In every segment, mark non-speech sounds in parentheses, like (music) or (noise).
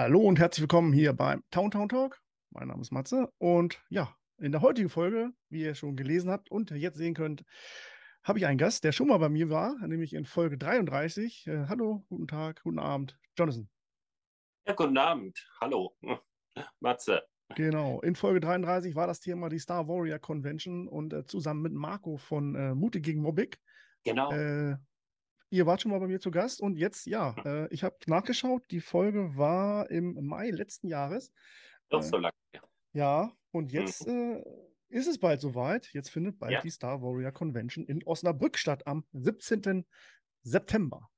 Hallo und herzlich willkommen hier beim Town Town Talk. Mein Name ist Matze und ja, in der heutigen Folge, wie ihr schon gelesen habt und jetzt sehen könnt, habe ich einen Gast, der schon mal bei mir war, nämlich in Folge 33. Äh, hallo, guten Tag, guten Abend, Jonathan. Ja, guten Abend, hallo, (laughs) Matze. Genau, in Folge 33 war das Thema die Star Warrior Convention und äh, zusammen mit Marco von äh, Mutig gegen Mobbig. Genau. Äh, Ihr wart schon mal bei mir zu Gast und jetzt, ja, äh, ich habe nachgeschaut, die Folge war im Mai letzten Jahres. Doch so Äh, lange. Ja. ja, und jetzt Mhm. äh, ist es bald soweit. Jetzt findet bald Ja. die Star Warrior Convention in Osnabrück statt am 17. September.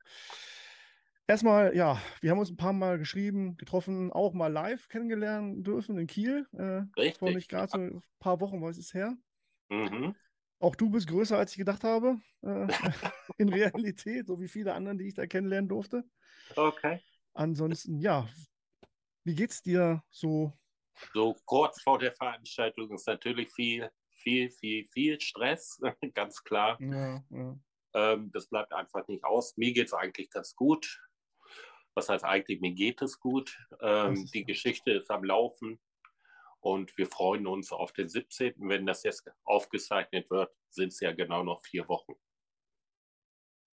Erstmal, ja, wir haben uns ein paar Mal geschrieben, getroffen, auch mal live kennengelernt dürfen in Kiel. Äh, vor Richtig. nicht gerade so ein paar Wochen, was ist her. Mhm. Auch du bist größer, als ich gedacht habe, (laughs) äh, in Realität, so wie viele anderen, die ich da kennenlernen durfte. Okay. Ansonsten, ja, wie geht's dir so? So kurz vor der Veranstaltung ist natürlich viel, viel, viel, viel Stress, (laughs) ganz klar. Ja, ja. Ähm, das bleibt einfach nicht aus. Mir geht es eigentlich ganz gut. Was heißt eigentlich, mir geht es gut. Ähm, die ja- Geschichte ist am Laufen und wir freuen uns auf den 17. Wenn das jetzt aufgezeichnet wird, sind es ja genau noch vier Wochen.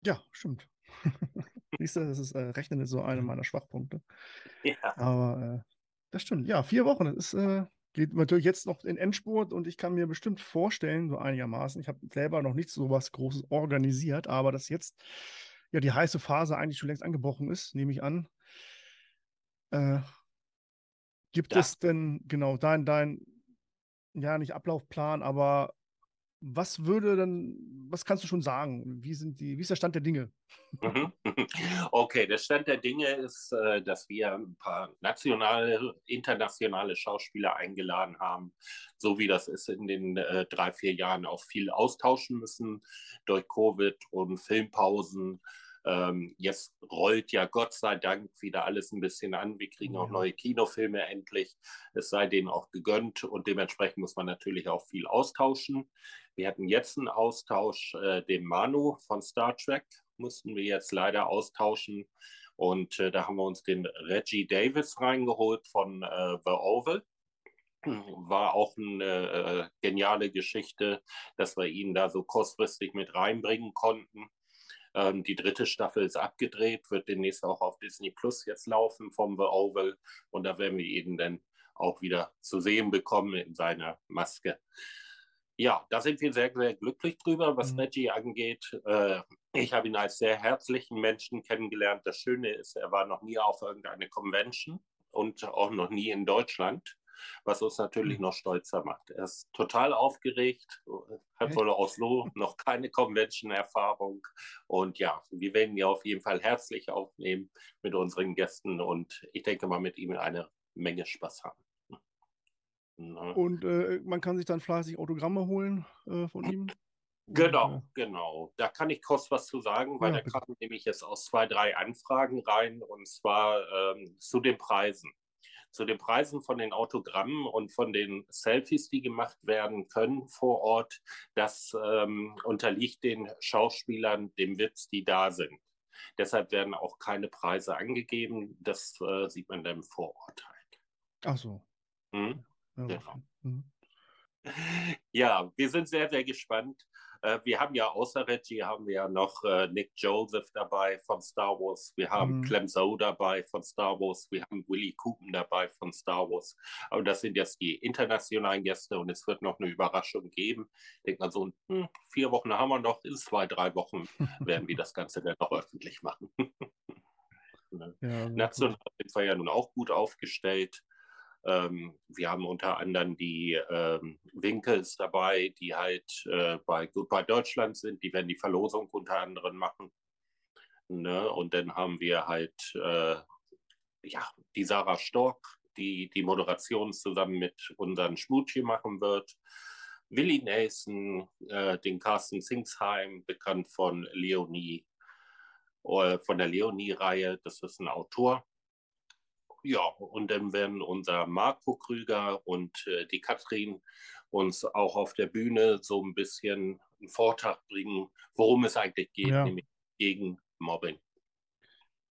Ja, stimmt. (laughs) Siehst du, das ist, äh, Rechnen ist so einer meiner Schwachpunkte. Ja. Aber äh, das stimmt. Ja, vier Wochen. Das ist, äh, geht natürlich jetzt noch in Endspurt und ich kann mir bestimmt vorstellen, so einigermaßen, ich habe selber noch nicht so was Großes organisiert, aber dass jetzt ja die heiße Phase eigentlich schon längst angebrochen ist, nehme ich an. Äh, gibt Ja. es denn genau dein, dein, ja, nicht Ablaufplan, aber was würde denn, was kannst du schon sagen? Wie sind die, wie ist der Stand der Dinge? Mhm. (laughs) Okay, der Stand der Dinge ist, äh, dass wir ein paar nationale, internationale Schauspieler eingeladen haben, so wie das ist in den äh, drei, vier Jahren auch viel austauschen müssen durch Covid und Filmpausen. Ähm, jetzt rollt ja Gott sei Dank wieder alles ein bisschen an. Wir kriegen auch neue Kinofilme endlich. Es sei denen auch gegönnt und dementsprechend muss man natürlich auch viel austauschen. Wir hatten jetzt einen Austausch, äh, den Manu von Star Trek mussten wir jetzt leider austauschen. Und äh, da haben wir uns den Reggie Davis reingeholt von äh, The Oval. War auch eine äh, geniale Geschichte, dass wir ihn da so kurzfristig mit reinbringen konnten. Ähm, die dritte Staffel ist abgedreht, wird demnächst auch auf Disney Plus jetzt laufen vom The Oval. Und da werden wir ihn dann auch wieder zu sehen bekommen in seiner Maske. Ja, da sind wir sehr, sehr glücklich drüber, was Mhm. Reggie angeht. Äh, ich habe ihn als sehr herzlichen Menschen kennengelernt. Das Schöne ist, er war noch nie auf irgendeiner Convention und auch noch nie in Deutschland, was uns natürlich Mhm. noch stolzer macht. Er ist total aufgeregt, hat wohl auch so noch keine Convention-Erfahrung. Und ja, wir werden ihn auf jeden Fall herzlich aufnehmen mit unseren Gästen und ich denke mal mit ihm eine Menge Spaß haben. Na. Und äh, man kann sich dann fleißig Autogramme holen äh, von ihm. Und, Genau, äh, genau. Da kann ich kurz was zu sagen, weil Ja, da kamen nämlich jetzt aus zwei, drei Anfragen rein und zwar ähm, zu den Preisen. Zu den Preisen von den Autogrammen und von den Selfies, die gemacht werden können vor Ort, das ähm, unterliegt den Schauspielern dem Witz, die da sind. Deshalb werden auch keine Preise angegeben. Das äh, sieht man dann vor Ort halt. ach so. Hm? Ja, Genau. Mhm. Ja, wir sind sehr, sehr gespannt. Äh, Wir haben ja außer Reggie haben wir ja noch äh, Nick Joseph dabei von Star Wars. Wir haben Mhm. Clem Zoe dabei von Star Wars. Wir haben Willie Cooper dabei von Star Wars. Aber das sind jetzt die internationalen Gäste und es wird noch eine Überraschung geben. Ich denke mal so, hm, vier Wochen haben wir noch. In zwei, drei Wochen (laughs) werden wir das Ganze dann noch öffentlich machen. (laughs) Ja. National sind wir ja nun auch gut aufgestellt. Ähm, wir haben unter anderem die ähm, Winkels dabei, die halt äh, bei Goodbye Deutschland sind. Die werden die Verlosung unter anderem machen. Ne? Und dann haben wir halt äh, ja, die Sarah Stork, die die Moderation zusammen mit unseren Schmutchen machen wird. Willi Nelson, äh, den Carsten Singsheim, bekannt von Leonie, äh, von der Leonie-Reihe. Das ist ein Autor. Ja, und dann werden unser Marco Krüger und äh, die Katrin uns auch auf der Bühne so ein bisschen einen Vortrag bringen, worum es eigentlich geht, Ja. nämlich gegen Mobbing.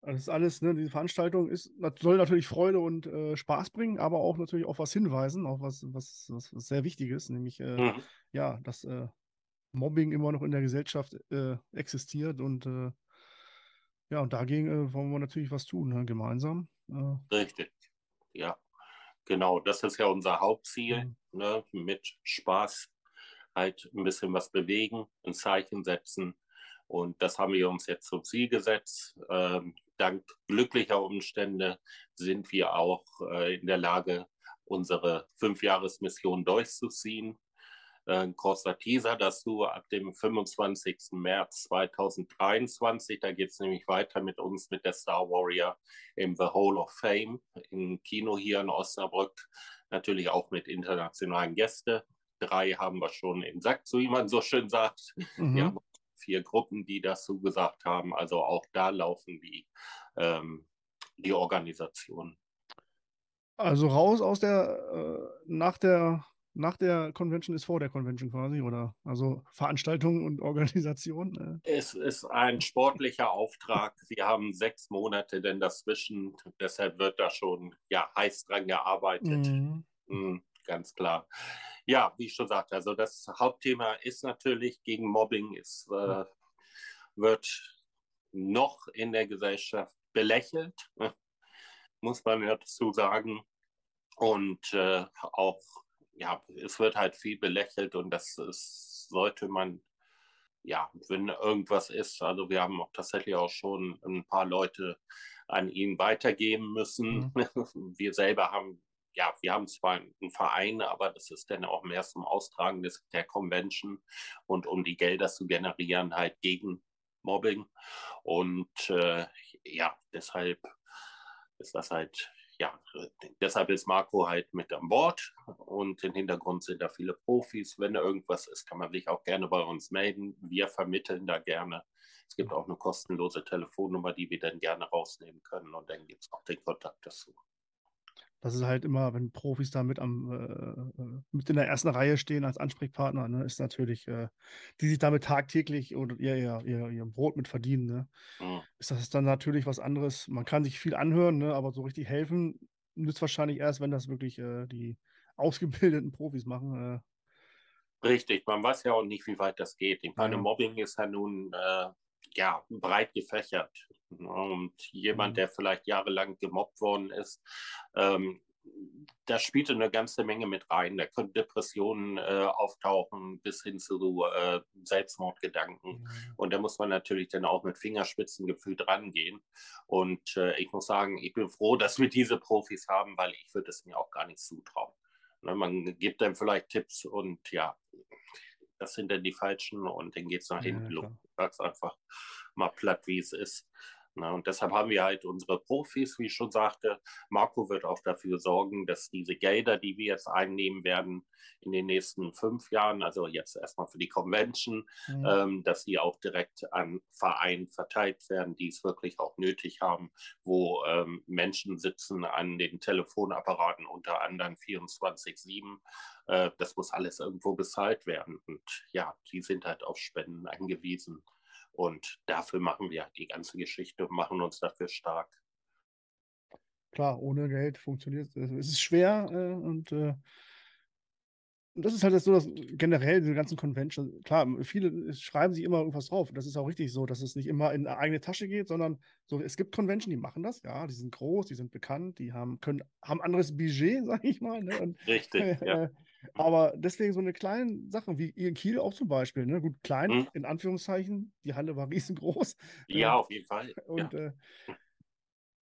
Das ist alles, ne, diese Veranstaltung ist, soll natürlich Freude und äh, Spaß bringen, aber auch natürlich auf was hinweisen, auf was, was, was, was sehr wichtig ist, nämlich äh, mhm. ja, dass äh, Mobbing immer noch in der Gesellschaft äh, existiert und äh, ja, und dagegen äh, wollen wir natürlich was tun, ne, gemeinsam. Richtig, ja. Genau, das ist ja unser Hauptziel, mhm. ne, mit Spaß halt ein bisschen was bewegen, ein Zeichen setzen. Und das haben wir uns jetzt zum Ziel gesetzt. Ähm, dank glücklicher Umstände sind wir auch äh, in der Lage, unsere Fünfjahresmission durchzuziehen. Ein großer Teaser dazu ab dem 25. März 2023. Da geht es nämlich weiter mit uns mit der Star Warrior im The Hall of Fame im Kino hier in Osnabrück. Natürlich auch mit internationalen Gästen. Drei haben wir schon im Sack, so wie man so schön sagt. Mhm. Wir haben vier Gruppen, die das zugesagt haben. Also auch da laufen die, ähm, die Organisationen. Also raus aus der, äh, nach der, nach der Convention ist vor der Convention quasi, oder? Also Veranstaltungen und (laughs) Organisation? Äh. Es ist ein sportlicher Auftrag. Wir haben sechs Monate denn dazwischen. Deshalb wird da schon ja, heiß dran gearbeitet. Mhm. Mhm, ganz klar. Ja, wie ich schon sagte, also das Hauptthema ist natürlich gegen Mobbing. Es äh, wird noch in der Gesellschaft belächelt, (laughs) muss man dazu sagen. Und äh, auch, ja, es wird halt viel belächelt und das ist, sollte man, ja, wenn irgendwas ist, also wir haben auch tatsächlich auch schon ein paar Leute an ihn weitergeben müssen. Mhm. (laughs) Wir selber haben ja, wir haben zwar einen Verein, aber das ist dann auch mehr zum Austragen des, der Convention und um die Gelder zu generieren, halt gegen Mobbing. Und äh, ja, deshalb ist das halt, ja, deshalb ist Marco halt mit an Bord und im Hintergrund sind da viele Profis. Wenn da irgendwas ist, kann man sich auch gerne bei uns melden. Wir vermitteln da gerne. Es gibt auch eine kostenlose Telefonnummer, die wir dann gerne rausnehmen können und dann gibt es auch den Kontakt dazu. Das ist halt immer, wenn Profis da mit, am, äh, äh, mit in der ersten Reihe stehen als Ansprechpartner, ne, ist natürlich, äh, die sich damit tagtäglich oder ihr, ihr, ihr, ihr Brot mit verdienen, ne, mhm. ist das dann natürlich was anderes. Man kann sich viel anhören, ne, aber so richtig helfen nützt wahrscheinlich erst, wenn das wirklich äh, die (laughs) ausgebildeten Profis machen. Äh. Richtig, man weiß ja auch nicht, wie weit das geht. Ich meine, ja. Mobbing ist ja nun äh, ja, breit gefächert. Und jemand, mhm. der vielleicht jahrelang gemobbt worden ist, ähm, da spielte eine ganze Menge mit rein. Da können Depressionen äh, auftauchen bis hin zu äh, Selbstmordgedanken. Mhm. Und da muss man natürlich dann auch mit Fingerspitzengefühl drangehen. Und äh, ich muss sagen, ich bin froh, dass wir diese Profis haben, weil ich würde es mir auch gar nicht zutrauen. Ne, man gibt dann vielleicht Tipps und ja, das sind dann die falschen und dann geht es nach hinten ja, los. Sag's einfach mal platt, wie es ist. Na, und deshalb haben wir halt unsere Profis, wie ich schon sagte. Marco wird auch dafür sorgen, dass diese Gelder, die wir jetzt einnehmen werden in den nächsten fünf Jahren, also jetzt erstmal für die Convention, mhm. ähm, dass die auch direkt an Vereine verteilt werden, die es wirklich auch nötig haben, wo ähm, Menschen sitzen an den Telefonapparaten unter anderem 24-7. Äh, das muss alles irgendwo bezahlt werden. Und ja, die sind halt auf Spenden angewiesen. Und dafür machen wir die ganze Geschichte und machen uns dafür stark. Klar, ohne Geld funktioniert es. Es ist schwer äh, und äh, das ist halt so, dass generell diese ganzen Conventions, klar, viele schreiben sich immer irgendwas drauf. Das ist auch richtig so, dass es nicht immer in eine eigene Tasche geht, sondern so, es gibt Conventions, die machen das, ja, die sind groß, die sind bekannt, die haben, können, haben anderes Budget, (laughs) sag ich mal. Ne? Und, richtig, (laughs) äh, ja. Aber deswegen so eine kleine Sache, wie in Kiel auch zum Beispiel, ne? Gut, klein, hm. in Anführungszeichen, die Halle war (laughs) riesengroß. Ja, auf jeden Fall. Und ja. äh,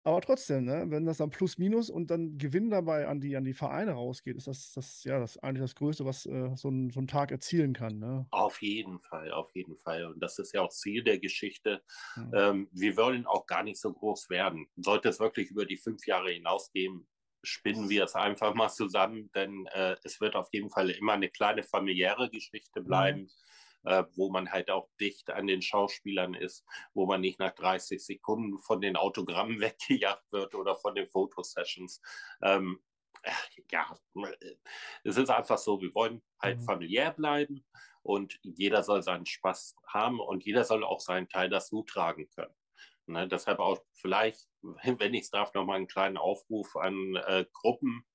aber trotzdem, ne, wenn das dann plus minus und dann Gewinn dabei an die, an die Vereine rausgeht, ist das, das ja das eigentlich das Größte, was äh, so, ein, so ein Tag erzielen kann. Ne? Auf jeden Fall, auf jeden Fall. Und das ist ja auch Ziel der Geschichte. Mhm. Ähm, wir wollen auch gar nicht so groß werden. Sollte es wirklich über die fünf Jahre hinausgehen, spinnen wir es einfach mal zusammen, denn äh, es wird auf jeden Fall immer eine kleine familiäre Geschichte bleiben. Mhm äh, wo man halt auch dicht an den Schauspielern ist, wo man nicht nach 30 Sekunden von den Autogrammen (laughs) weggejagt wird oder von den Fotosessions. Ähm, ja, es ist einfach so, wir wollen halt mhm. familiär bleiben und jeder soll seinen Spaß haben und jeder soll auch seinen Teil dazu tragen können. Ne, deshalb auch vielleicht, (laughs) wenn ich es darf, nochmal einen kleinen Aufruf an äh, Gruppen,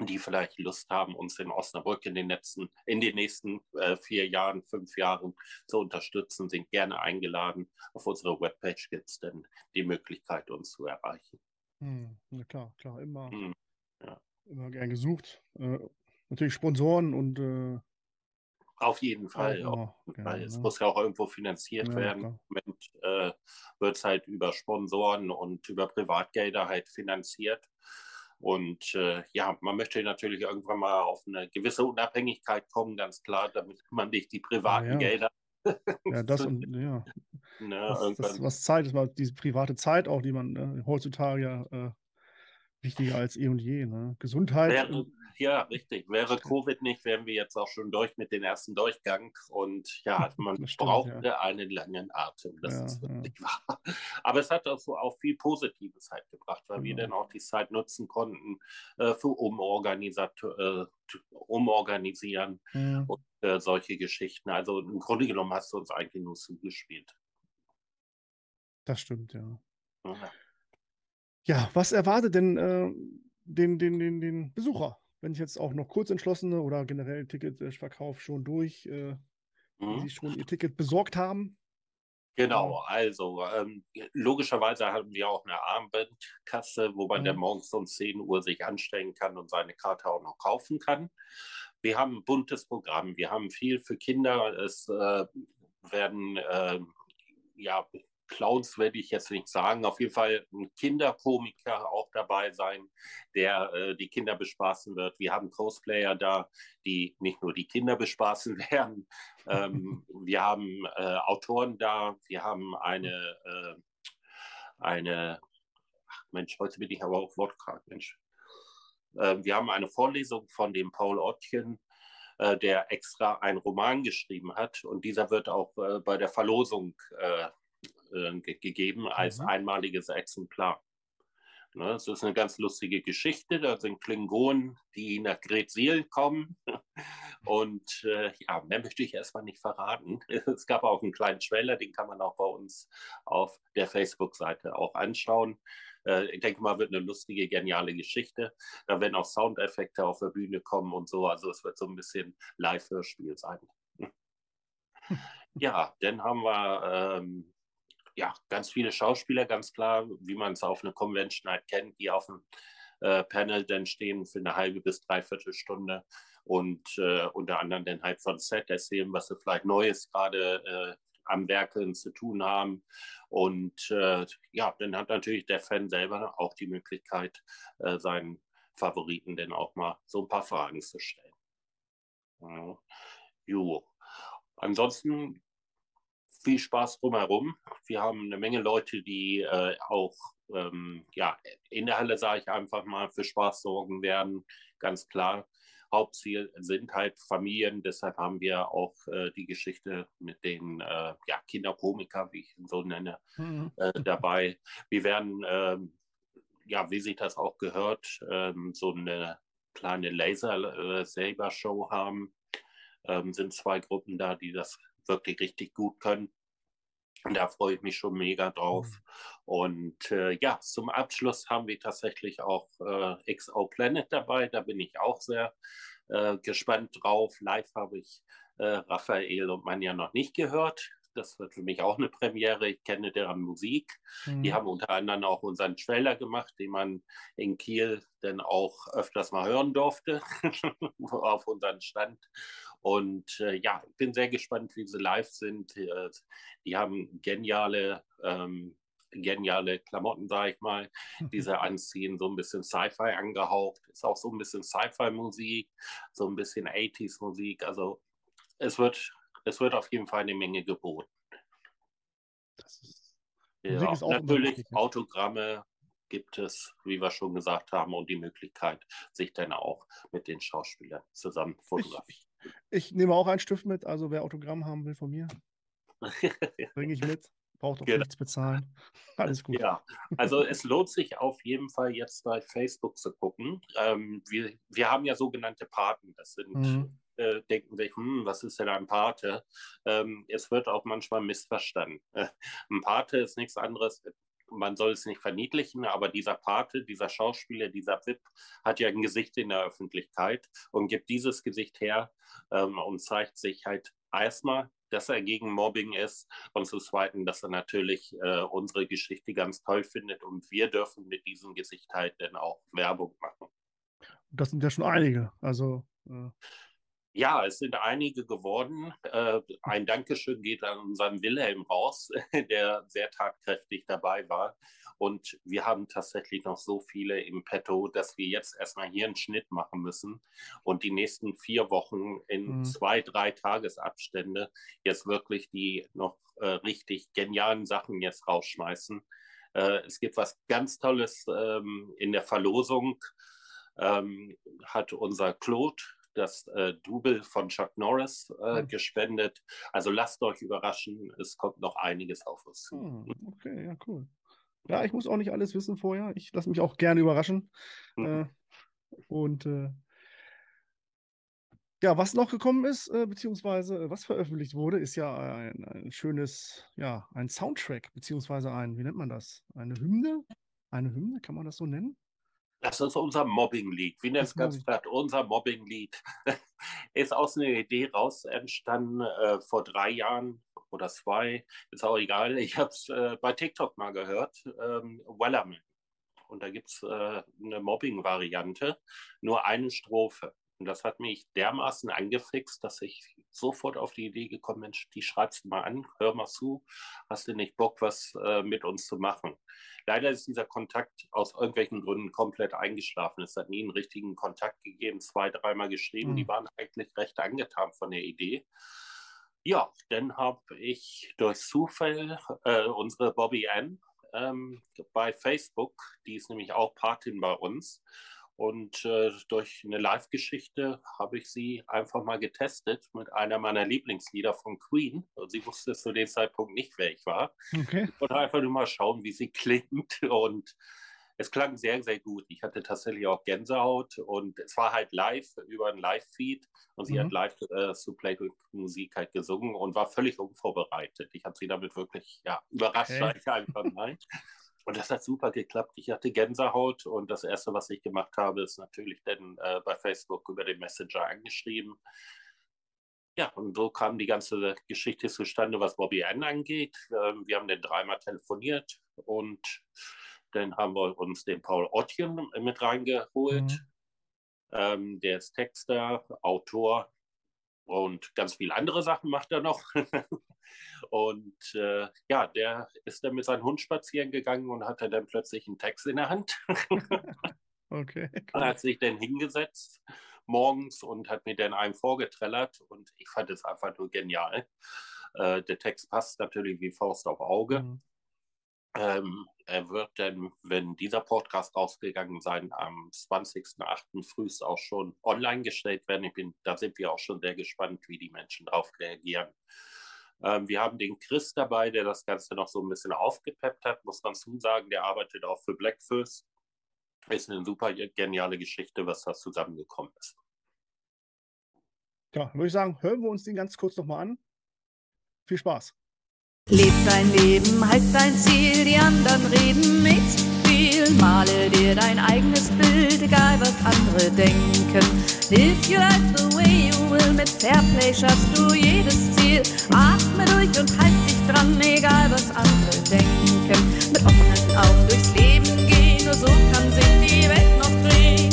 die vielleicht Lust haben, uns in Osnabrück in den, letzten, in den nächsten äh, vier Jahren, fünf Jahren zu unterstützen, sind gerne eingeladen. Auf unserer Webpage gibt es dann die Möglichkeit, uns zu erreichen. Hm, na klar, klar, immer, hm, ja. immer gern gesucht. Äh, natürlich Sponsoren und äh, auf jeden Fall. Ja, auf jeden Fall. Es ne? muss ja auch irgendwo finanziert ja, werden. Im Moment äh, wird es halt über Sponsoren und über Privatgelder halt finanziert. Und äh, ja, man möchte natürlich irgendwann mal auf eine gewisse Unabhängigkeit kommen, ganz klar, damit (laughs) man nicht die privaten ja, Gelder. ja, (laughs) das und ja. Ne, das, das, was Zeit ist, mal diese private Zeit auch, die man äh, heutzutage ja äh, wichtiger als eh und je. Ne? Gesundheit. Wäre, ja, richtig. Wäre Covid nicht, wären wir jetzt auch schon durch mit dem ersten Durchgang. Und ja, man stimmt, brauchte ja. einen langen Atem. Das ja, ist wirklich ja. (laughs) wahr. Aber es hat auch, so auch viel Positives halt gebracht, weil wir dann auch die Zeit nutzen konnten äh, für äh, Umorganisieren und äh, solche Geschichten. Also im Grunde genommen hast du uns eigentlich nur zugespielt. Das stimmt, ja. Ja, was erwartet denn äh, den, den, den, den Besucher? Wenn ich jetzt auch noch Kurzentschlossene oder generell Ticketverkauf schon durch, äh, mhm. die sich schon ihr Ticket besorgt haben. Genau, also ähm, logischerweise haben wir auch eine Armbandkasse, wo man mhm. dann morgens um 10 Uhr sich anstellen kann und seine Karte auch noch kaufen kann. Wir haben ein buntes Programm, wir haben viel für Kinder. Es äh, werden äh, ja, Clowns werde ich jetzt nicht sagen. Auf jeden Fall ein Kinderkomiker auch dabei sein, der äh, die Kinder bespaßen wird. Wir haben Cosplayer da, die nicht nur die Kinder bespaßen (laughs) werden. Ähm, wir haben äh, Autoren da. Wir haben eine, äh, eine, ach Mensch, heute bin ich aber auch wortkrank, Mensch. Ähm, wir haben eine Vorlesung von dem Paul Ottchen, äh, der extra einen Roman geschrieben hat. Und dieser wird auch äh, bei der Verlosung äh, äh, gegeben als mhm. einmaliges Exemplar. Ne, es ist eine ganz lustige Geschichte. Da sind Klingonen, die nach Gretsiel kommen. (laughs) Und äh, ja, mehr möchte ich erstmal nicht verraten. (laughs) Es gab auch einen kleinen Trailer, den kann man auch bei uns auf der Facebook-Seite auch anschauen. Äh, ich denke mal, wird eine lustige, geniale Geschichte. Da werden auch Soundeffekte auf der Bühne kommen und so. Also es wird so ein bisschen Live-Hörspiel sein. (laughs) Ja, dann haben wir ähm, ja, ganz viele Schauspieler, ganz klar, wie man es auf einer Convention halt kennt, die auf dem äh, Panel dann stehen für eine halbe bis dreiviertel Stunde und äh, unter anderem dann halt von Set erzählen, was sie vielleicht Neues gerade äh, am Werkeln zu tun haben. Und äh, ja, dann hat natürlich der Fan selber auch die Möglichkeit, äh, seinen Favoriten dann auch mal so ein paar Fragen zu stellen. Ja. Jo. Ansonsten viel Spaß drumherum. Wir haben eine Menge Leute, die äh, auch ähm, ja, in der Halle, sage ich einfach mal, für Spaß sorgen werden. Ganz klar. Hauptziel sind halt Familien, deshalb haben wir auch äh, die Geschichte mit den äh, ja, Kinderkomiker, wie ich ihn so nenne, mhm. äh, dabei. Wir werden, ähm, ja, wie sich das auch gehört, ähm, so eine kleine Laser-Saber-Show haben. Ähm, sind zwei Gruppen da, die das wirklich richtig gut können. Und da freue ich mich schon mega drauf. Mhm. Und äh, ja, zum Abschluss haben wir tatsächlich auch äh, XO Planet dabei. Da bin ich auch sehr äh, gespannt drauf. Live habe ich äh, Raphael und Manja noch nicht gehört. Das wird für mich auch eine Premiere. Ich kenne deren Musik. Mhm. Die haben unter anderem auch unseren Trailer gemacht, den man in Kiel dann auch öfters mal hören durfte (laughs) auf unseren Stand. Und äh, ja, ich bin sehr gespannt, wie sie live sind. Äh, die haben geniale, ähm, geniale Klamotten, sage ich mal, die sie (laughs) anziehen, so ein bisschen Sci-Fi angehaucht. Ist auch so ein bisschen Sci-Fi-Musik, so ein bisschen 80s-Musik. Also es wird, es wird auf jeden Fall eine Menge geboten. Ist, ja, natürlich Autogramme, gibt es, wie wir schon gesagt haben, und die Möglichkeit, sich dann auch mit den Schauspielern zusammen fotografieren. Ich nehme auch einen Stift mit, also wer Autogramm haben will von mir, (laughs) bringe ich mit. Braucht auch genau. nichts bezahlen. (laughs) Alles gut. Ja, also es lohnt sich auf jeden Fall jetzt bei Facebook zu gucken. Ähm, wir, wir haben ja sogenannte Paten. Das sind mhm. äh, denken sich, hm, was ist denn ein Pate? Ähm, es wird auch manchmal missverstanden. Äh, (laughs) ein Pate ist nichts anderes. Man soll es nicht verniedlichen, aber dieser Pate, dieser Schauspieler, dieser VIP hat ja ein Gesicht in der Öffentlichkeit und gibt dieses Gesicht her ähm, und zeigt sich halt erstmal dass er gegen Mobbing ist und zum Zweiten, dass er natürlich äh, unsere Geschichte ganz toll findet und wir dürfen mit diesem Gesicht halt dann auch Werbung machen. Das sind ja schon einige. Also äh, ja, es sind einige geworden. Äh, ein Dankeschön geht an unseren Wilhelm raus, (laughs) der sehr tatkräftig dabei war. Und wir haben tatsächlich noch so viele im Petto, dass wir jetzt erstmal hier einen Schnitt machen müssen und die nächsten vier Wochen in mhm. zwei, drei Tagesabstände jetzt wirklich die noch äh, richtig genialen Sachen jetzt rausschmeißen. Äh, es gibt was ganz Tolles ähm, in der Verlosung. Ähm, hat unser Claude das äh, Double von Chuck Norris äh, mhm. gespendet. Also lasst euch überraschen, es kommt noch einiges auf uns zu. Mhm. Okay, ja, cool. Ja, ich muss auch nicht alles wissen vorher. Ich lasse mich auch gerne überraschen. Mhm. Äh, und äh, ja, was noch gekommen ist, äh, beziehungsweise äh, was veröffentlicht wurde, ist ja ein, ein, schönes, ja, ein Soundtrack, beziehungsweise ein, wie nennt man das? Eine Hymne? Eine Hymne, kann man das so nennen? Das ist unser Mobbing-Lied. Wie nennt es ganz platt? Unser Mobbing-Lied. (laughs) ist aus einer Idee raus entstanden äh, vor drei Jahren oder zwei. Ist auch egal. Ich habe es äh, bei TikTok mal gehört. Ähm, Wellerman. Und da gibt es äh, eine Mobbing-Variante. Nur eine Strophe. Und das hat mich dermaßen angefixt, dass ich sofort auf die Idee gekommen, Mensch, die schreibst du mal an, hör mal zu, hast du nicht Bock, was äh, mit uns zu machen? Leider ist dieser Kontakt aus irgendwelchen Gründen komplett eingeschlafen. Es hat nie einen richtigen Kontakt gegeben, zwei, dreimal geschrieben. Mhm. Die waren eigentlich recht angetan von der Idee. Ja, dann habe ich durch Zufall äh, unsere Bobby Ann ähm, bei Facebook, die ist nämlich auch Patin bei uns, und äh, durch eine Live-Geschichte habe ich sie einfach mal getestet mit einer meiner Lieblingslieder von Queen. Sie wusste zu dem Zeitpunkt nicht, wer ich war. Okay. Ich wollte einfach nur mal schauen, wie sie klingt. (laughs) Und es klang sehr, sehr gut. Ich hatte tatsächlich auch Gänsehaut und es war halt live über ein Live-Feed und sie mhm. hat live äh, zu Playback-Musik halt gesungen und war völlig unvorbereitet. Ich habe sie damit wirklich ja, überrascht, okay. einfach nein. (laughs) Und das hat super geklappt. Ich hatte Gänsehaut und das Erste, was ich gemacht habe, ist natürlich dann äh, bei Facebook über den Messenger angeschrieben. Ja, und so kam die ganze Geschichte zustande, was Bobby Ann angeht. Ähm, wir haben dann dreimal telefoniert und dann haben wir uns den Paul Ottchen mit reingeholt. Mhm. Ähm, der ist Texter, Autor und ganz viele andere Sachen macht er noch. (laughs) und äh, ja, der ist dann mit seinem Hund spazieren gegangen und hatte dann plötzlich einen Text in der Hand. (laughs) okay. Cool. hat sich dann hingesetzt morgens und hat mir dann einen vorgetrellert und ich fand es einfach nur genial. Äh, der Text passt natürlich wie Faust auf Auge. Mhm. Ähm, er wird dann, wenn dieser Podcast rausgegangen sein, am 20.08. frühst auch schon online gestellt werden. Ich bin, da sind wir auch schon sehr gespannt, wie die Menschen darauf reagieren. Ähm, wir haben den Chris dabei, der das Ganze noch so ein bisschen aufgepeppt hat, muss man zusagen. Der arbeitet auch für Blackfist. Ist eine super geniale Geschichte, was da zusammengekommen ist. Ja, würde ich sagen, hören wir uns den ganz kurz nochmal an. Viel Spaß. Leb dein Leben, halt dein Ziel, die anderen reden nicht viel. Male dir dein eigenes Bild, egal was andere denken. Live your life the way you will, mit Fairplay schaffst du jedes Ziel. Atme durch und halt dich dran, egal was andere denken. Mit offenen Augen durchs Leben gehen, nur so kann sich die Welt noch drehen.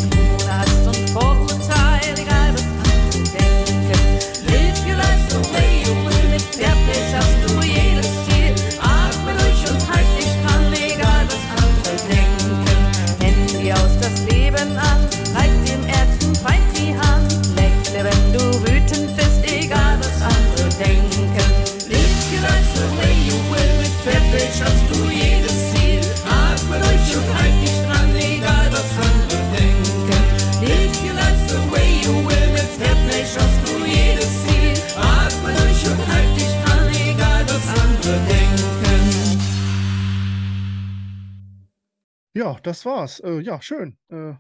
Ja, das war's. Äh, ja, schön. Äh,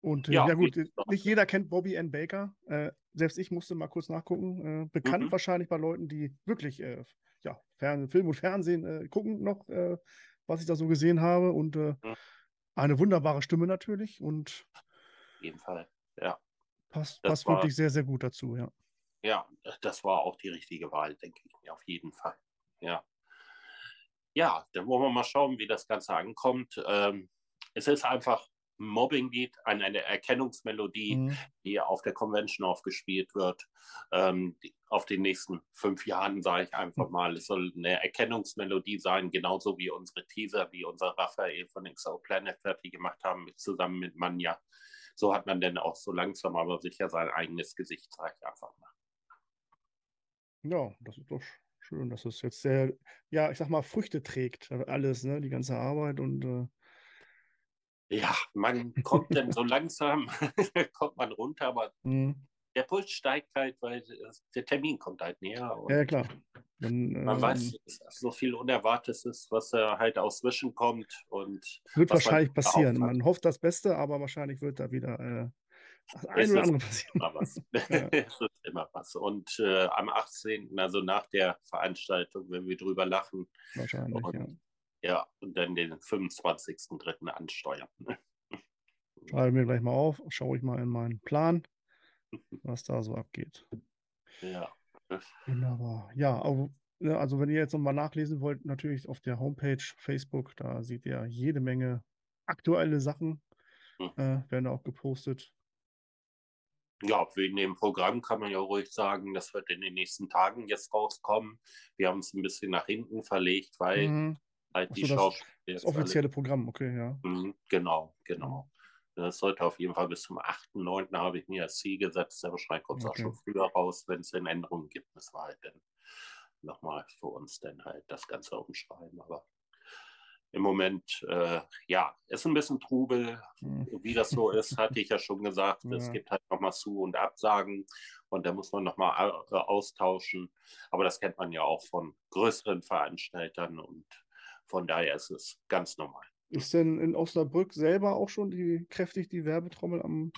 Und äh, Ja, ja, gut, nicht jeder kennt Bobby N. Baker. Äh, selbst ich musste mal kurz nachgucken. Äh, bekannt Mhm. wahrscheinlich bei Leuten, die wirklich äh, ja, Fern Film und Fernsehen gucken noch, was ich da so gesehen habe. Und Mhm. eine wunderbare Stimme natürlich und Auf jeden Fall. Ja. passt, Das passt war- wirklich sehr, sehr gut dazu, ja. Ja, das war auch die richtige Wahl, denke ich mir, auf jeden Fall. Ja. Ja, dann wollen wir mal schauen, wie das Ganze ankommt. Ähm, es ist einfach ein Mobbing-Lied, eine, eine Erkennungsmelodie, Mhm. die auf der Convention aufgespielt wird. Ähm, die, auf den nächsten fünf Jahren, sage ich einfach mal, es soll eine Erkennungsmelodie sein, genauso wie unsere Teaser, die unser Raphael von XO Planet fertig gemacht haben, mit, zusammen mit Manja. So hat man dann auch so langsam aber sicher sein eigenes Gesicht, sage ich einfach mal. Ja, das ist doch schön, dass es jetzt sehr, ja, ich sag mal, Früchte trägt, äh, alles, ne, die ganze Arbeit und äh, Ja, man kommt dann so langsam, (laughs) kommt man runter, aber mh. der Puls steigt halt, weil es- der Termin kommt halt näher. Und ja, klar. Dann, Man ähm, weiß, dass so viel Unerwartetes ist, was da halt aus Zwischen kommt. Und wird wahrscheinlich passieren. Man hofft das Beste, aber wahrscheinlich wird da wieder äh, das eine oder andere passieren. immer was. (laughs) (laughs) es ist immer was. Und äh, am 18., also nach der Veranstaltung, wenn wir drüber lachen, Wahrscheinlich, Und- ja. ja, und dann den 25.03. ansteuern. (laughs) Schreibe mir gleich mal auf, schaue ich mal in meinen Plan, was da so abgeht. Ja. Wunderbar. Ja, ne, also wenn ihr jetzt nochmal nachlesen wollt, natürlich auf der Homepage Facebook, da seht ihr jede Menge aktuelle Sachen, Hm. äh, werden da auch gepostet. Ja, wegen dem Programm kann man ja ruhig sagen, das wird in den nächsten Tagen jetzt rauskommen. Wir haben es ein bisschen nach hinten verlegt, weil Mhm. halt Ach die so, das- Das offizielle Programm, okay, ja. Mhm, Genau, genau. Das sollte auf jeden Fall bis zum 8.9. habe ich mir als Ziel gesetzt. Aber wahrscheinlich kommt Okay. auch schon früher raus, wenn es denn Änderungen gibt. Müssen wir halt dann nochmal für uns dann halt das Ganze umschreiben. Aber im Moment, äh, ja, ist ein bisschen Trubel. Mhm. Wie das so ist, hatte ich ja schon gesagt. (laughs) Es Ja. gibt halt nochmal Zu- und Absagen und da muss man nochmal austauschen. Aber das kennt man ja auch von größeren Veranstaltern und von daher ist es ganz normal. Ist denn in Osnabrück selber auch schon die, kräftig die Werbetrommel am,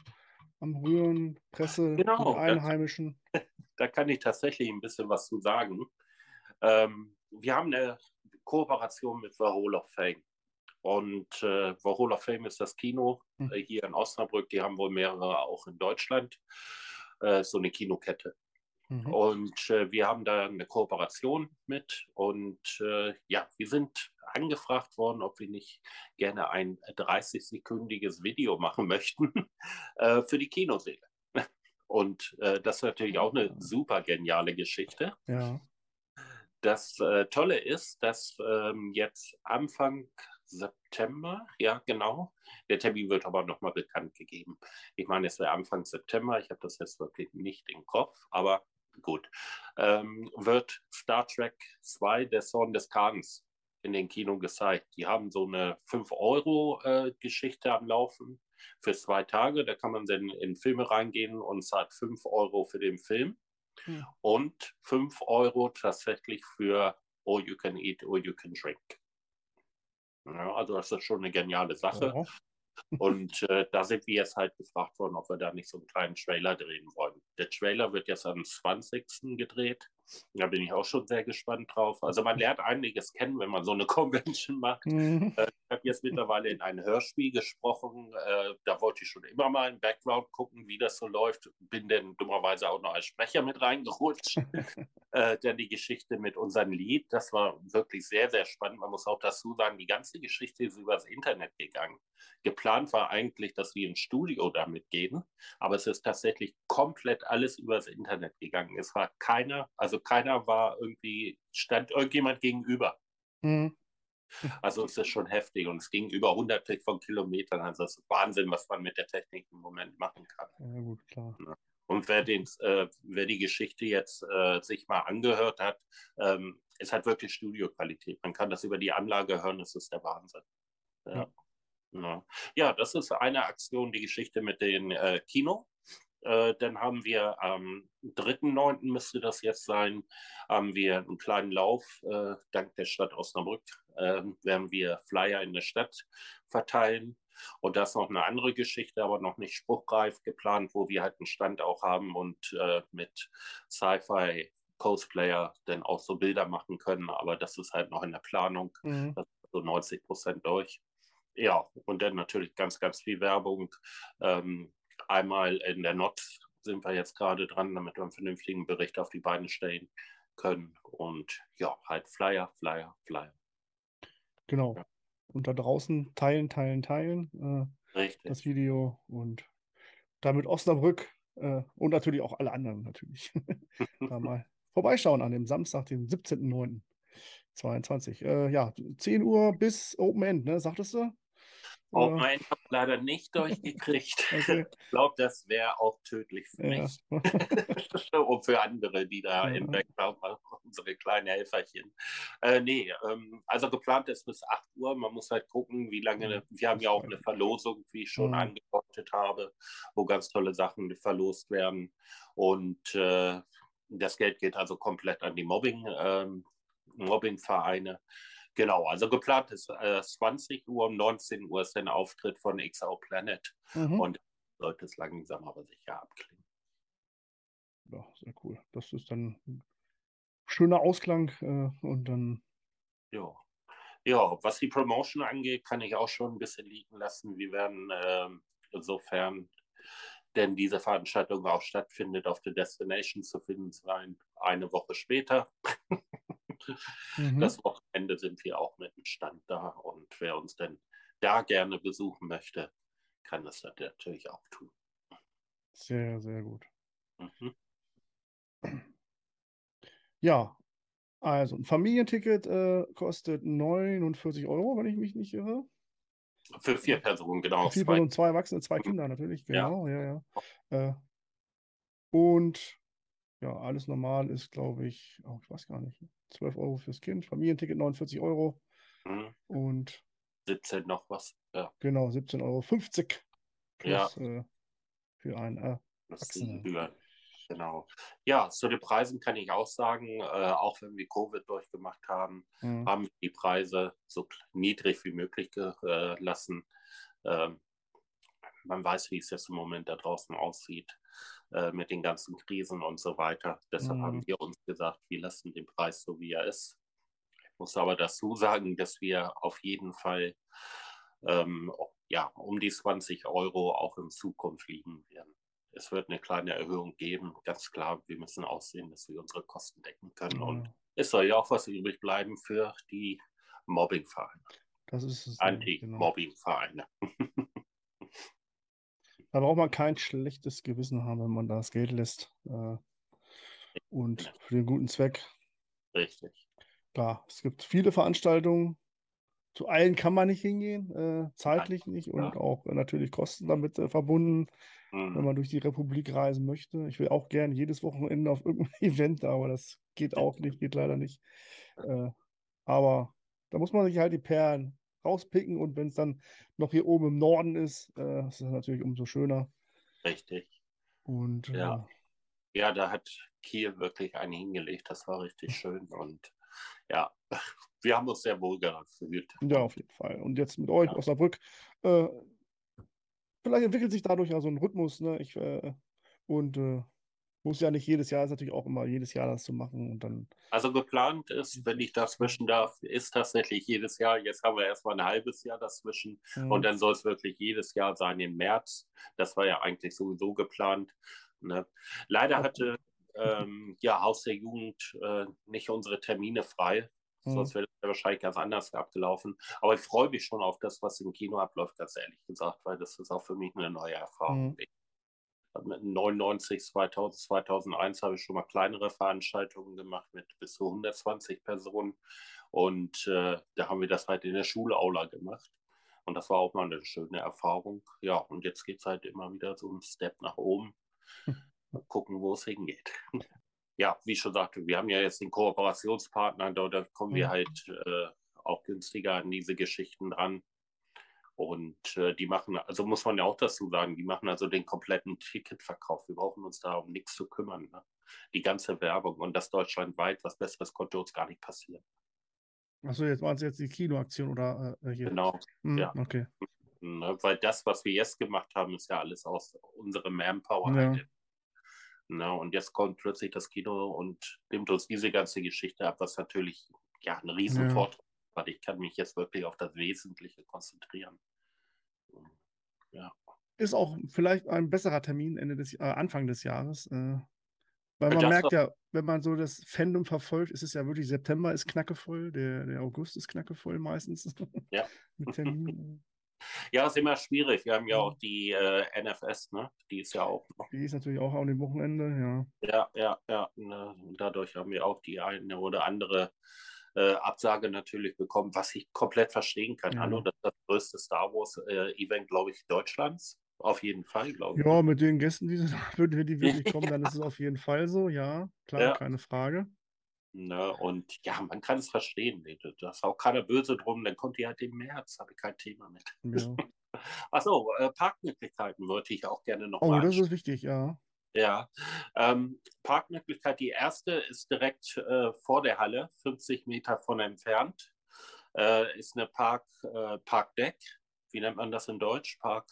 am Rühren, Presse, Genau, Einheimischen? (laughs) da kann ich tatsächlich ein bisschen was zu sagen. Ähm, wir haben eine Kooperation mit The Hall of Fame. Und äh, The Hall of Fame ist das Kino Hm. äh, hier in Osnabrück. Die haben wohl mehrere auch in Deutschland. Äh, so eine Kinokette. Mhm. Und äh, wir haben da eine Kooperation mit. Und äh, ja, wir sind angefragt worden, ob wir nicht gerne ein 30-sekündiges Video machen (laughs) möchten äh, für die Kinoseele. Und äh, das ist natürlich auch eine super geniale Geschichte. Ja. Das äh, Tolle ist, dass ähm, jetzt Anfang September, ja genau, der Termin wird aber nochmal bekannt gegeben. Ich meine, es wäre Anfang September, ich habe das jetzt wirklich nicht im Kopf, aber gut, ähm, wird Star Trek 2, der Zorn des Kahns, in den Kino gezeigt. Die haben so eine 5-Euro-Geschichte am Laufen für zwei Tage. Da kann man dann in Filme reingehen und zahlt 5 Euro für den Film Hm. und 5 Euro tatsächlich für All You Can Eat, All You Can Drink. Ja, also das ist schon eine geniale Sache. Ja. (laughs) Und äh, da sind wir jetzt halt gefragt worden, ob wir da nicht so einen kleinen Trailer drehen wollen. Der Trailer wird jetzt am 20. gedreht. Da bin ich auch schon sehr gespannt drauf. Also man lernt einiges kennen, wenn man so eine (laughs) Convention macht. Mhm. Ich habe jetzt mittlerweile in ein Hörspiel gesprochen. Äh, da wollte ich schon immer mal im Background gucken, wie das so läuft. Bin dann dummerweise auch noch als Sprecher mit reingerutscht. (laughs) äh, denn die Geschichte mit unserem Lied, das war wirklich sehr, sehr spannend. Man muss auch dazu sagen, die ganze Geschichte ist übers Internet gegangen. Geplant war eigentlich, dass wir ins Studio damit gehen, aber es ist tatsächlich komplett alles übers Internet gegangen. Es war keiner, also keiner war irgendwie, stand irgendjemand gegenüber. Mhm. Also es ist schon heftig und es ging über hunderte von Kilometern. Also es ist Wahnsinn, was man mit der Technik im Moment machen kann. Ja, gut, klar. Und wer, den, äh, wer die Geschichte jetzt äh, sich mal angehört hat, ähm, es hat wirklich Studioqualität. Man kann das über die Anlage hören, es ist der Wahnsinn. Ja. Ja. Ja. ja, das ist eine Aktion, die Geschichte mit dem äh, Kino. Äh, dann haben wir am 3.9. müsste das jetzt sein, haben wir einen kleinen Lauf, äh, dank der Stadt Osnabrück, äh, werden wir Flyer in der Stadt verteilen. Und das ist noch eine andere Geschichte, aber noch nicht spruchreif geplant, wo wir halt einen Stand auch haben und äh, mit Sci-Fi Cosplayer dann auch so Bilder machen können. Aber das ist halt noch in der Planung. Mhm. Das ist so 90 Prozent durch. Ja, und dann natürlich ganz, ganz viel Werbung. Ähm, einmal in der Not sind wir jetzt gerade dran, damit wir einen vernünftigen Bericht auf die Beine stellen können. Und ja, halt Flyer, Flyer, Flyer. Genau. Ja. Und da draußen teilen, teilen, teilen äh, Richtig. das Video und damit Osnabrück äh, und natürlich auch alle anderen natürlich (laughs) da (laughs) mal vorbeischauen an dem Samstag, den 17.09.22. Äh, ja, 10 Uhr bis Open End, ne, sagtest du? Auch mein habe leider nicht durchgekriegt. (laughs) Okay. Ich glaube, das wäre auch tödlich für ja. mich. (laughs) Und für andere, die da ja. im Background (laughs) unsere kleinen Helferchen. Äh, nee, ähm, also geplant ist bis 8 Uhr. Man muss halt gucken, wie lange. Ja. Wir haben ja auch eine Verlosung, wie ich schon angedeutet habe, wo ganz tolle Sachen verlost werden. Und äh, das Geld geht also komplett an die Mobbing, ähm, Mobbingvereine. Genau, also geplant ist äh, 20 Uhr, um 19 Uhr ist ein Auftritt von XO Planet mhm. und sollte es langsam aber sicher abklingen. Ja, sehr cool. Das ist dann ein schöner Ausklang äh, und dann. Ja. Ja, was die Promotion angeht, kann ich auch schon ein bisschen liegen lassen. Wir werden äh, insofern denn diese Veranstaltung auch stattfindet, auf der Destination zu finden sein, eine Woche später. (laughs) (laughs) mhm. Das Wochenende sind wir auch mit dem Stand da und wer uns denn da gerne besuchen möchte, kann das natürlich auch tun. Sehr, sehr gut. Mhm. (clears throat) Ja, also ein Familienticket äh, kostet 49 Euro, wenn ich mich nicht irre. Für vier Personen, genau. Für vier Personen, zwei Erwachsene, zwei Kinder natürlich, genau, ja, ja. ja. Äh, und ja, alles normal ist, glaube ich, oh, ich weiß gar nicht, 12 Euro fürs Kind, Familienticket 49 Euro mhm. und 17 noch was, ja. Genau, 17,50 Euro plus, ja. Äh, für einen äh, Erwachsenen. Genau. Ja, zu den Preisen kann ich auch sagen, äh, auch wenn wir Covid durchgemacht haben, mhm. haben wir die Preise so niedrig wie möglich gelassen. Ähm, man weiß, wie es jetzt im Moment da draußen aussieht äh, mit den ganzen Krisen und so weiter. Deshalb mhm. haben wir uns gesagt, wir lassen den Preis so, wie er ist. Ich muss aber dazu sagen, dass wir auf jeden Fall ähm, ja, um die 20 Euro auch in Zukunft liegen werden es wird eine kleine Erhöhung geben. Ganz klar, wir müssen aussehen, dass wir unsere Kosten decken können. Mhm. Und es soll ja auch was übrig bleiben für die Mobbingvereine. Das ist es. Anti-Mobbing-Vereine. (laughs) da braucht man kein schlechtes Gewissen haben, wenn man das Geld lässt. Äh, und für den guten Zweck. Richtig. Klar, es gibt viele Veranstaltungen. Zu allen kann man nicht hingehen, äh, zeitlich Nein, nicht und ja. auch äh, natürlich Kosten damit äh, verbunden mhm. wenn man durch die Republik reisen möchte. Ich will auch gerne jedes Wochenende auf irgendein (laughs) Event, aber das geht auch nicht, geht leider nicht. Äh, aber da muss man sich halt die Perlen rauspicken und wenn es dann noch hier oben im Norden ist, äh, ist das natürlich umso schöner. Richtig. Und ja. Äh, ja, da hat Kiel wirklich einen hingelegt. Das war richtig schön und ja, (laughs) wir haben uns sehr wohl gefühlt. Ja, auf jeden Fall. Und jetzt mit euch, ja. Osnabrück, äh, vielleicht entwickelt sich dadurch ja so ein Rhythmus, ne? Ich, äh, und äh, muss ja nicht jedes Jahr, ist natürlich auch immer jedes Jahr das zu machen und dann. Also geplant ist, wenn ich dazwischen darf, ist tatsächlich jedes Jahr. Jetzt haben wir erstmal ein halbes Jahr dazwischen mhm. und dann soll es wirklich jedes Jahr sein im März. Das war ja eigentlich sowieso geplant. Ne? Leider hatte ähm, ja Haus der Jugend äh, nicht unsere Termine frei. Mhm. Sonst wäre das wahrscheinlich ganz anders abgelaufen. Aber ich freue mich schon auf das, was im Kino abläuft, ganz ehrlich gesagt, weil das ist auch für mich eine neue Erfahrung. Mhm. 99, 2000, 2001 habe ich schon mal kleinere Veranstaltungen gemacht mit bis zu 120 Personen. Und äh, da haben wir das halt in der Schulaula gemacht. Und das war auch mal eine schöne Erfahrung. Ja, und jetzt geht es halt immer wieder so einen Step nach oben. Mal gucken, wo es hingeht (laughs) ja, wie schon sagte, wir haben ja jetzt den Kooperationspartner, da, da kommen wir mhm. halt äh, auch günstiger an diese Geschichten dran. Und äh, die machen, also muss man ja auch dazu sagen, die machen also den kompletten Ticketverkauf. Wir brauchen uns da um nichts zu kümmern. Ne? Die ganze Werbung und das deutschlandweit, was Besseres konnte uns gar nicht passieren. Achso, jetzt waren es jetzt die Kinoaktion oder äh, hier? Genau, hm, ja. Okay. Ne? Weil das, was wir jetzt gemacht haben, ist ja alles aus unserer Manpower. Ja. Halt. Ne? Und jetzt kommt plötzlich das Kino und nimmt uns diese ganze Geschichte ab, was natürlich ja ein Riesenvorteil ist, weil ich kann mich jetzt wirklich auf das Wesentliche konzentrieren. Ja. Ist auch vielleicht ein besserer Termin Ende des, äh, Anfang des Jahres. Äh, weil man Das merkt ja, wenn man so das Fandom verfolgt, ist es ja wirklich, September ist knackevoll, der, der August ist knackevoll meistens. (laughs) Ja. Mit Terminen. ja, ist immer schwierig. Wir haben ja Ja. auch die äh, NFS, ne? Die ist ja auch. Die ist natürlich auch an dem Wochenende, ja. Ja, ja, ja. Ne? Und dadurch haben wir auch die eine oder andere äh, Absage natürlich bekommen, was ich komplett verstehen kann. Ja. Hallo, das ist das größte Star Wars-Event, glaube ich, Deutschlands. Auf jeden Fall, glaube ich. Ja, mit den Gästen, die, (laughs) würden die wirklich kommen, dann ist es (laughs) auf jeden Fall so, ja, klar, Ja. keine Frage. Ne? Und ja, man kann es verstehen. Da ist auch keiner böse drum, dann kommt die halt im März, habe ich kein Thema mit. Ja. (laughs) Achso, äh, Parkmöglichkeiten wollte ich auch gerne noch Oh, das ist wichtig, ja. Ja, ähm, Parkmöglichkeit, die erste ist direkt äh, vor der Halle, 50 Meter von entfernt. Äh, ist eine Park, äh, Parkdeck. Wie nennt man das in Deutsch? Park.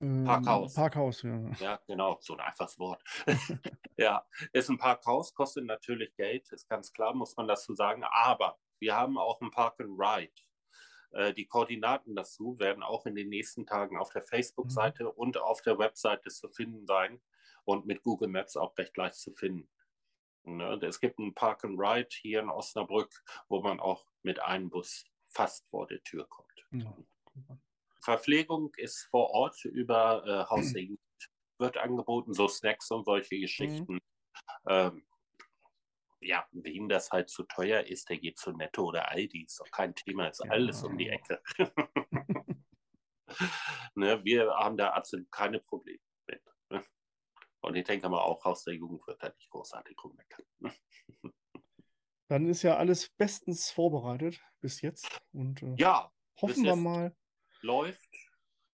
Ähm, Parkhaus. Parkhaus, ja. Ja, genau, so ein einfaches Wort. (laughs) ja, ist ein Parkhaus, kostet natürlich Geld, ist ganz klar, muss man dazu sagen. Aber wir haben auch ein Park and Ride. Äh, die Koordinaten dazu werden auch in den nächsten Tagen auf der Facebook-Seite und auf der Webseite zu finden sein und mit Google Maps auch recht leicht zu finden. Ne, Es gibt ein Park and Ride hier in Osnabrück, wo man auch mit einem Bus fast vor der Tür kommt. ja. Verpflegung ist vor Ort über äh, Haus der (clears throat) Jugend wird angeboten, so Snacks und solche Geschichten. Ähm, ja, wem das halt zu teuer ist, der geht zu Netto oder Aldi, ist doch kein Thema, ist Ja. alles um die Ecke. (laughs) (laughs) ne, wir haben da absolut keine Probleme? Und ich denke mal, auch Haus der Jugend wird da nicht großartig rummeckern. Ne? (laughs) Dann ist ja alles bestens vorbereitet bis jetzt und äh, Ja, hoffen wir mal. läuft.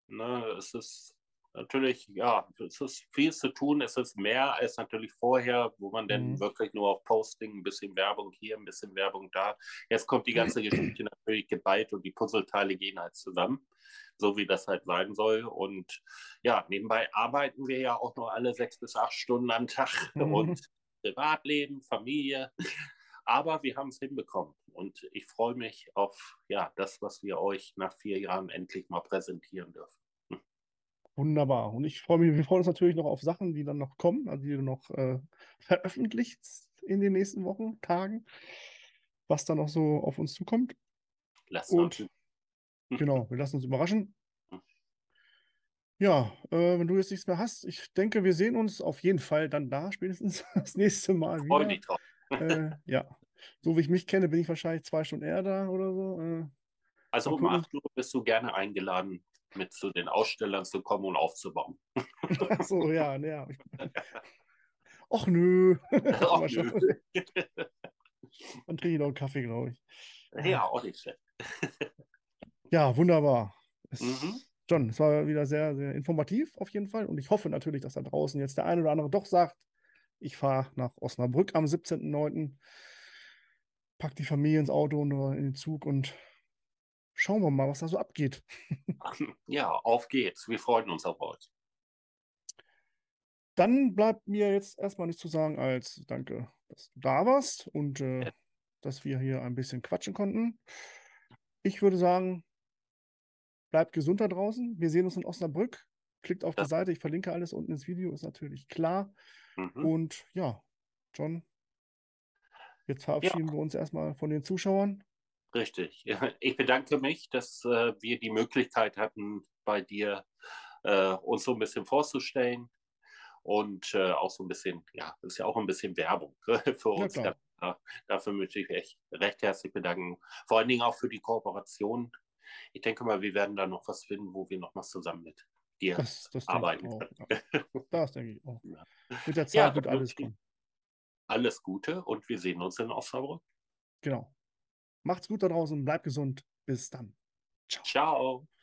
Ne, es ist natürlich, ja, es ist viel zu tun. Es ist mehr als natürlich vorher, wo man dann Mhm. wirklich nur auf Posting, ein bisschen Werbung hier, ein bisschen Werbung da. Jetzt kommt die ganze (clears throat) Geschichte natürlich geballt und die Puzzleteile gehen halt zusammen, so wie das halt sein soll. Und ja, nebenbei arbeiten wir ja auch nur alle sechs bis acht Stunden am Tag (laughs) Mhm. und Privatleben, Familie. Aber wir haben es hinbekommen und ich freue mich auf ja, das, was wir euch nach vier Jahren endlich mal präsentieren dürfen. Wunderbar. Und ich freue mich, wir freuen uns natürlich noch auf Sachen, die dann noch kommen, also die du noch äh, veröffentlicht in den nächsten Wochen, Tagen, was da noch so auf uns zukommt. Lasst Und- uns Genau, wir lassen uns überraschen. Ja, äh, wenn du jetzt nichts mehr hast, ich denke, wir sehen uns auf jeden Fall dann da, spätestens (laughs) das nächste Mal freue wieder. mich drauf. Äh, ja, so wie ich mich kenne, bin ich wahrscheinlich zwei Stunden eher da oder so. Äh, Also um gucken. 8 Uhr bist du gerne eingeladen, mit zu den Ausstellern zu kommen und aufzubauen. ach so, ja, ja. Och (laughs) nö. Schauen. nö. Dann trinke ich noch einen Kaffee, glaube ich. ja, auch nicht schlecht. Ja, wunderbar. Es, Mhm. John, es war wieder sehr, sehr informativ auf jeden Fall. Und ich hoffe natürlich, dass da draußen jetzt der eine oder andere doch sagt, ich fahre nach Osnabrück am 17.09., pack die Familie ins Auto und in den Zug und schauen wir mal, was da so abgeht. (laughs) Ja, auf geht's. Wir freuen uns auf euch. Dann bleibt mir jetzt erstmal nichts zu sagen als danke, dass du da warst und äh, Ja. dass wir hier ein bisschen quatschen konnten. Ich würde sagen, bleibt gesund da draußen. Wir sehen uns in Osnabrück. Klickt auf Ja. die Seite, ich verlinke alles unten ins Video, ist natürlich klar. Mhm. Und ja, John, jetzt verabschieden wir uns erstmal von den Zuschauern. Richtig. (laughs) Ich bedanke mich, dass äh, wir die Möglichkeit hatten, bei dir äh, uns so ein bisschen vorzustellen und äh, auch so ein bisschen, ja, das ist ja auch ein bisschen Werbung (laughs) für uns. Da, dafür möchte ich mich recht herzlich bedanken. Vor allen Dingen auch für die Kooperation. Ich denke mal, wir werden da noch was finden, wo wir noch was zusammen mit dir Das, das arbeiten auch. können. Ja. Das denke ich auch. Ja. Mit der Zeit Ja, wird alles kommen. Alles Gute und wir sehen uns in Osnabrück. Genau. Macht's gut da draußen, bleibt gesund. Bis dann. Ciao. Ihr